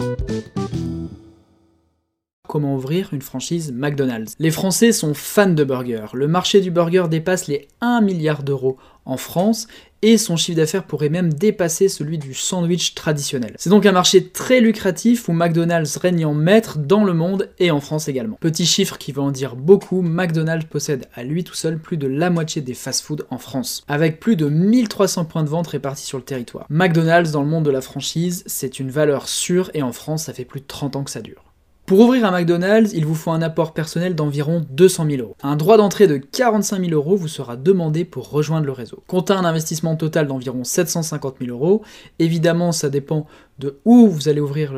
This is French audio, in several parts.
thank you comment ouvrir une franchise McDonald's. Les Français sont fans de burgers. Le marché du burger dépasse les 1 milliard d'euros en France et son chiffre d'affaires pourrait même dépasser celui du sandwich traditionnel. C'est donc un marché très lucratif où McDonald's règne en maître dans le monde et en France également. Petit chiffre qui va en dire beaucoup, McDonald's possède à lui tout seul plus de la moitié des fast-foods en France, avec plus de 1300 points de vente répartis sur le territoire. McDonald's dans le monde de la franchise, c'est une valeur sûre et en France ça fait plus de 30 ans que ça dure. Pour ouvrir un McDonald's, il vous faut un apport personnel d'environ 200 000 euros. Un droit d'entrée de 45 000 euros vous sera demandé pour rejoindre le réseau. Comptez un investissement total d'environ 750 000 euros. Évidemment, ça dépend de où vous allez ouvrir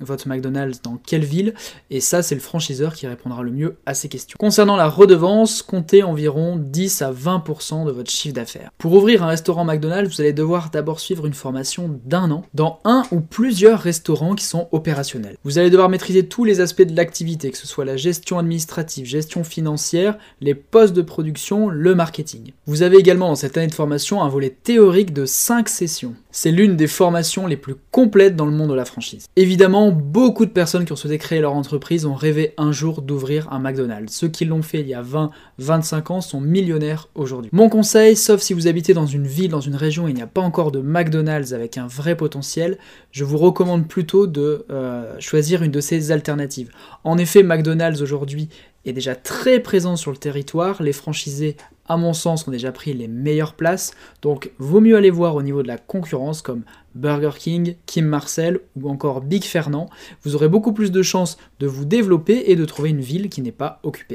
votre McDonald's, dans quelle ville, et ça c'est le franchiseur qui répondra le mieux à ces questions. Concernant la redevance, comptez environ 10 à 20% de votre chiffre d'affaires. Pour ouvrir un restaurant McDonald's, vous allez devoir d'abord suivre une formation d'un an dans un ou plusieurs restaurants qui sont opérationnels. Vous allez devoir maîtriser tous les aspects de l'activité, que ce soit la gestion administrative, gestion financière, les postes de production, le marketing. Vous avez également dans cette année de formation un volet théorique de 5 sessions. C'est l'une des formations les plus complètes dans le monde de la franchise. Évidemment, beaucoup de personnes qui ont souhaité créer leur entreprise ont rêvé un jour d'ouvrir un McDonald's. Ceux qui l'ont fait il y a 20, 25 ans sont millionnaires aujourd'hui. Mon conseil, sauf si vous habitez dans une ville, dans une région et il n'y a pas encore de McDonald's avec un vrai potentiel, je vous recommande plutôt de euh, choisir une de ces alternatives. En effet, McDonald's aujourd'hui est déjà très présent sur le territoire. Les franchisés, à mon sens, ont déjà pris les meilleures places. Donc, vaut mieux aller voir au niveau de la concurrence comme Burger King, Kim Marcel ou encore Big Fernand. Vous aurez beaucoup plus de chances de vous développer et de trouver une ville qui n'est pas occupée.